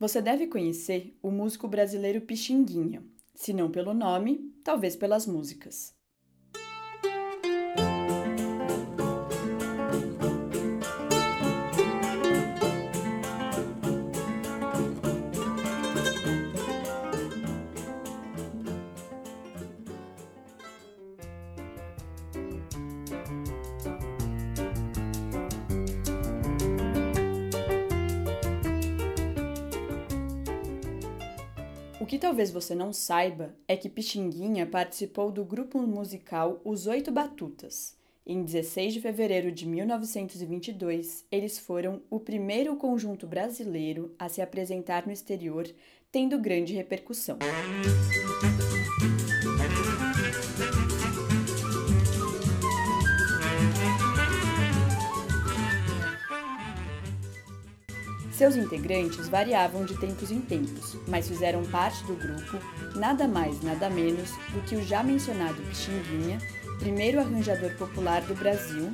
Você deve conhecer o músico brasileiro Pixinguinha, se não pelo nome, talvez pelas músicas. O que talvez você não saiba é que Pixinguinha participou do grupo musical Os Oito Batutas. Em 16 de fevereiro de 1922, eles foram o primeiro conjunto brasileiro a se apresentar no exterior, tendo grande repercussão. Seus integrantes variavam de tempos em tempos, mas fizeram parte do grupo nada mais, nada menos do que o já mencionado Pixinguinha, primeiro arranjador popular do Brasil,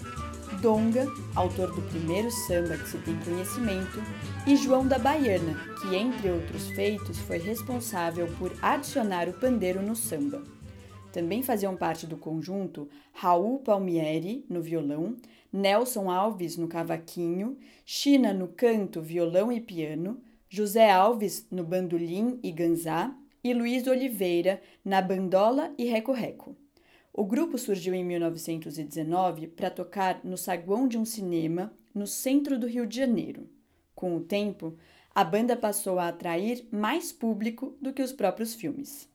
Donga, autor do primeiro samba que se tem conhecimento, e João da Baiana, que, entre outros feitos, foi responsável por adicionar o pandeiro no samba. Também faziam parte do conjunto Raul Palmieri, no violão, Nelson Alves no cavaquinho, China no canto, violão e piano, José Alves no bandolim e ganzá e Luiz Oliveira na bandola e reco-reco. O grupo surgiu em 1919 para tocar no saguão de um cinema no centro do Rio de Janeiro. Com o tempo, a banda passou a atrair mais público do que os próprios filmes.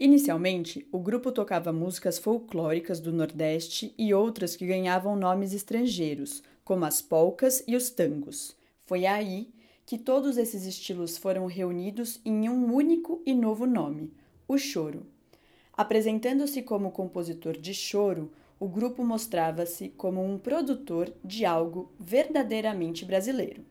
Inicialmente, o grupo tocava músicas folclóricas do Nordeste e outras que ganhavam nomes estrangeiros, como as polcas e os tangos. Foi aí que todos esses estilos foram reunidos em um único e novo nome, o choro. Apresentando-se como compositor de choro, o grupo mostrava-se como um produtor de algo verdadeiramente brasileiro.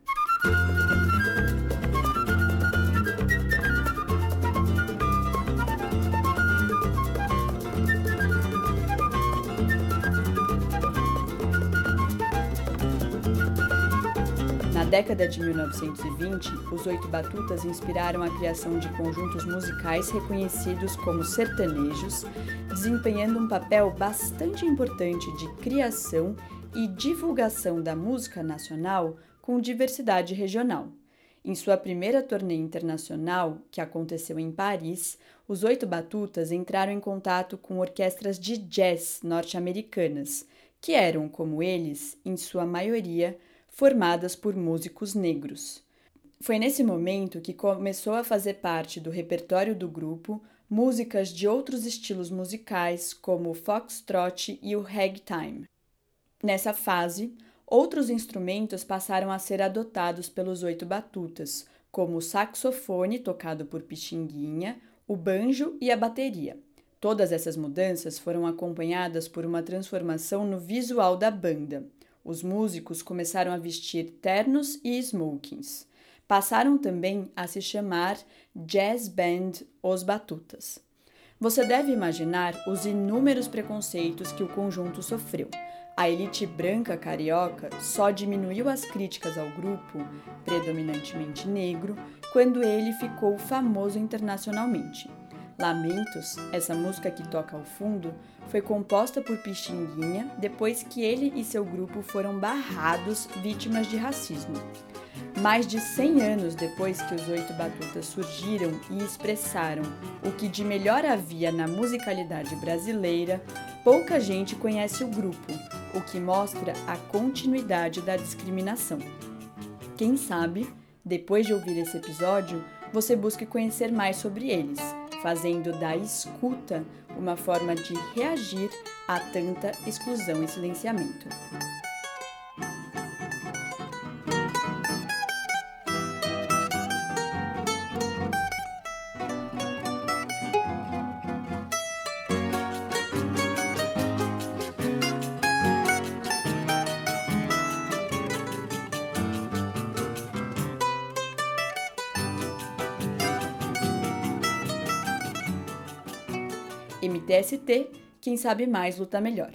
Década de 1920, os Oito Batutas inspiraram a criação de conjuntos musicais reconhecidos como sertanejos, desempenhando um papel bastante importante de criação e divulgação da música nacional com diversidade regional. Em sua primeira turnê internacional, que aconteceu em Paris, os Oito Batutas entraram em contato com orquestras de jazz norte-americanas, que eram, como eles, em sua maioria, formadas por músicos negros. Foi nesse momento que começou a fazer parte do repertório do grupo músicas de outros estilos musicais, como o foxtrot e o ragtime. Nessa fase, outros instrumentos passaram a ser adotados pelos oito batutas, como o saxofone, tocado por Pixinguinha, o banjo e a bateria. Todas essas mudanças foram acompanhadas por uma transformação no visual da banda. Os músicos começaram a vestir ternos e smokings. Passaram também a se chamar Jazz Band Os Batutas. Você deve imaginar os inúmeros preconceitos que o conjunto sofreu. A elite branca carioca só diminuiu as críticas ao grupo, predominantemente negro, quando ele ficou famoso internacionalmente. Lamentos, essa música que toca ao fundo, foi composta por Pixinguinha depois que ele e seu grupo foram barrados vítimas de racismo. Mais de 100 anos depois que os Oito Batutas surgiram e expressaram o que de melhor havia na musicalidade brasileira, pouca gente conhece o grupo, o que mostra a continuidade da discriminação. Quem sabe, depois de ouvir esse episódio, você busque conhecer mais sobre eles fazendo da escuta uma forma de reagir a tanta exclusão e silenciamento. MTST, quem sabe mais luta melhor.